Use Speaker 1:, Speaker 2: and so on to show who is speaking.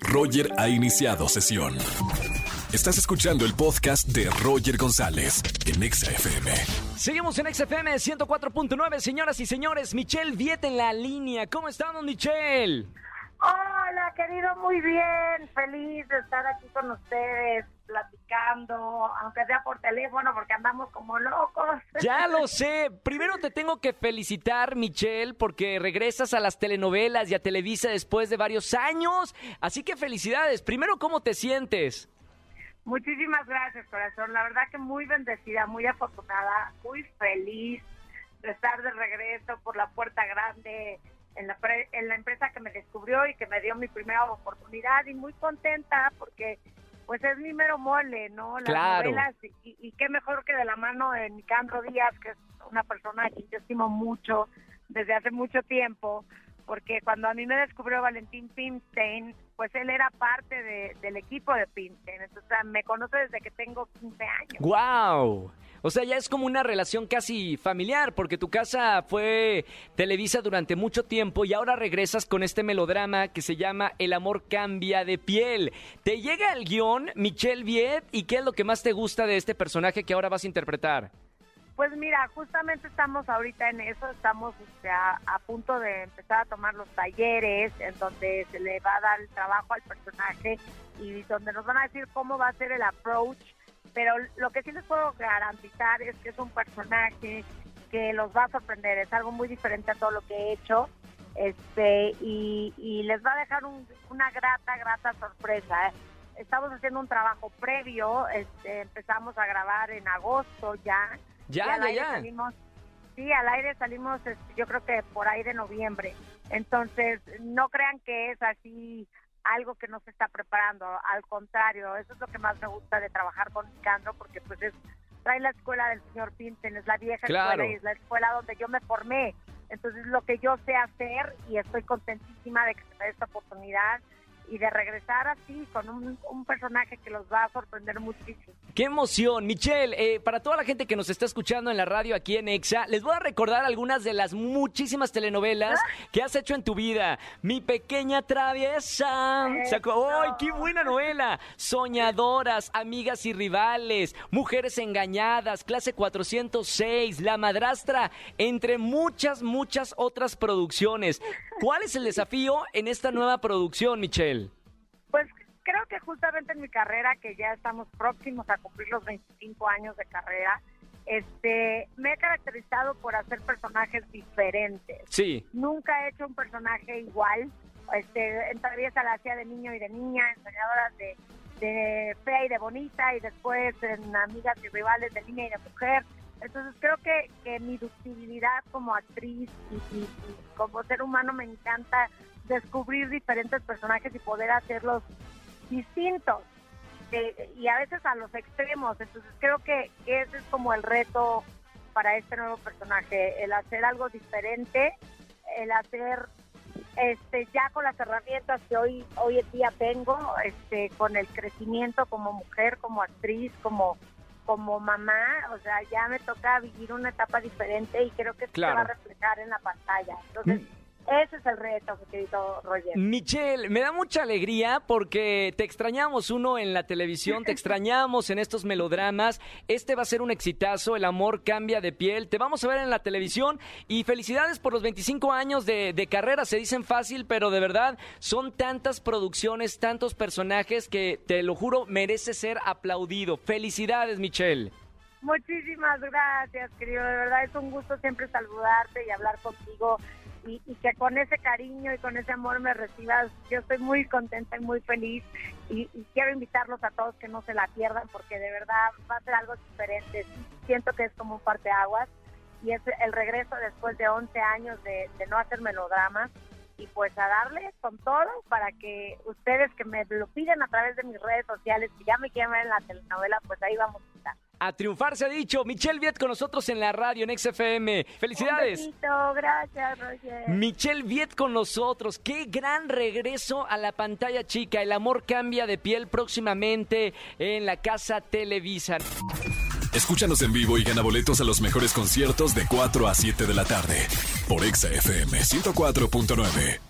Speaker 1: Roger ha iniciado sesión. Estás escuchando el podcast de Roger González en Exa FM.
Speaker 2: Seguimos en XFM 104.9, señoras y señores. Michelle Viet en la línea. ¿Cómo estamos, Michelle?
Speaker 3: Hola, querido, muy bien. Feliz de estar aquí con ustedes platicando, aunque sea por teléfono, porque andamos como locos.
Speaker 2: Ya lo sé. Primero te tengo que felicitar, Michelle, porque regresas a las telenovelas y a Televisa después de varios años. Así que felicidades. Primero, ¿cómo te sientes?
Speaker 3: Muchísimas gracias, corazón. La verdad que muy bendecida, muy afortunada, muy feliz de estar de regreso por la puerta grande en la, en la empresa que me descubrió y que me dio mi primera oportunidad y muy contenta porque pues es mi mero mole, ¿no? Las novelas y, y, qué mejor que de la mano de Nicandro Díaz, que es una persona que yo estimo mucho desde hace mucho tiempo, porque cuando a mí me descubrió Valentín Pimstein, pues él era parte del equipo de Pimstein, entonces me conoce desde que tengo 15 años.
Speaker 2: ¡Wow! O sea, ya es como una relación casi familiar, porque tu casa fue Televisa durante mucho tiempo y ahora regresas con este melodrama que se llama El amor cambia de piel. ¿Te llega el guion, Michelle Viet, y qué es lo que más te gusta de este personaje que ahora vas a interpretar?
Speaker 3: Pues mira, justamente estamos ahorita en eso, estamos a, punto de empezar a tomar los talleres en donde se le va a dar el trabajo al personaje y donde nos van a decir cómo va a ser el approach, pero lo que sí les puedo garantizar es que es un personaje que los va a sorprender, es algo muy diferente a todo lo que he hecho este y, les va a dejar una grata, grata sorpresa. ¿eh? Estamos haciendo un trabajo previo, este, empezamos a grabar en agosto ya
Speaker 2: ya, ya, ya.
Speaker 3: Salimos, sí, al aire salimos, este, yo creo que por ahí de noviembre. Entonces, no crean que es así algo que no se está preparando, al contrario, eso es lo que más me gusta de trabajar con Nicandro, porque pues es, trae la escuela del señor Pinten, es la vieja escuela y es la escuela donde yo me formé. Entonces, lo que yo sé hacer y estoy contentísima de que se me dé esta oportunidad y de regresar así con un, personaje que los va a sorprender muchísimo.
Speaker 2: ¡Qué emoción! Michelle, eh, para toda la gente que nos está escuchando en la radio aquí en EXA, les voy a recordar algunas de las muchísimas telenovelas ah. que has hecho en tu vida. Mi pequeña traviesa. ¡Ay, qué buena novela! Soñadoras, amigas y rivales, mujeres engañadas, clase 406, La madrastra, entre muchas, muchas otras producciones. ¿Cuál es el desafío en esta nueva producción, Michelle?
Speaker 3: Pues creo que justamente en mi carrera, que ya estamos próximos a cumplir los 25 años de carrera, este, me he caracterizado por hacer personajes diferentes.
Speaker 2: Sí.
Speaker 3: Nunca he hecho un personaje igual. Este, en Traviesa la hacía de niño y de niña, enseñadoras de, de fea y de bonita, y después en Amigas y Rivales de niña y de mujer. Entonces creo que, que mi ductilidad como actriz y, como ser humano me encanta descubrir diferentes personajes y poder hacerlos distintos eh, y a veces a los extremos. Entonces creo que, ese es como el reto para este nuevo personaje, el hacer algo diferente, el hacer este ya con las herramientas que hoy hoy en día tengo, este con el crecimiento como mujer, como actriz, como como mamá, o sea, ya me toca vivir una etapa diferente y creo que se va a reflejar en la pantalla. Entonces, mm. Ese es el reto, mi querido Roger.
Speaker 2: Michelle, me da mucha alegría porque te extrañamos uno en la televisión, te extrañamos en estos melodramas. Este va a ser un exitazo, El amor cambia de piel. Te vamos a ver en la televisión y felicidades por los 25 años de, de carrera. Se dicen fácil, pero de verdad son tantas producciones, tantos personajes que te lo juro merece ser aplaudido. Felicidades, Michelle.
Speaker 3: Muchísimas gracias, querido. De verdad es un gusto siempre saludarte y hablar contigo y, que con ese cariño y con ese amor me recibas. Yo estoy muy contenta y muy feliz y, quiero invitarlos a todos que no se la pierdan porque de verdad va a ser algo diferente. Siento que es como un parteaguas y es el regreso después de 11 años de, de no hacer melodramas y pues a darle con todo para que ustedes que me lo piden a través de mis redes sociales, que ya me quieren ver en la telenovela, pues ahí vamos a estar.
Speaker 2: A triunfar se ha dicho. Michelle Viet con nosotros en la radio en XFM. Felicidades.
Speaker 3: Un gracias, Roger.
Speaker 2: Michelle Viet con nosotros. Qué gran regreso a la pantalla chica. El amor cambia de piel próximamente en la casa Televisa.
Speaker 1: Escúchanos en vivo y gana boletos a los mejores conciertos de 4 a 7 de la tarde por XFM 104.9.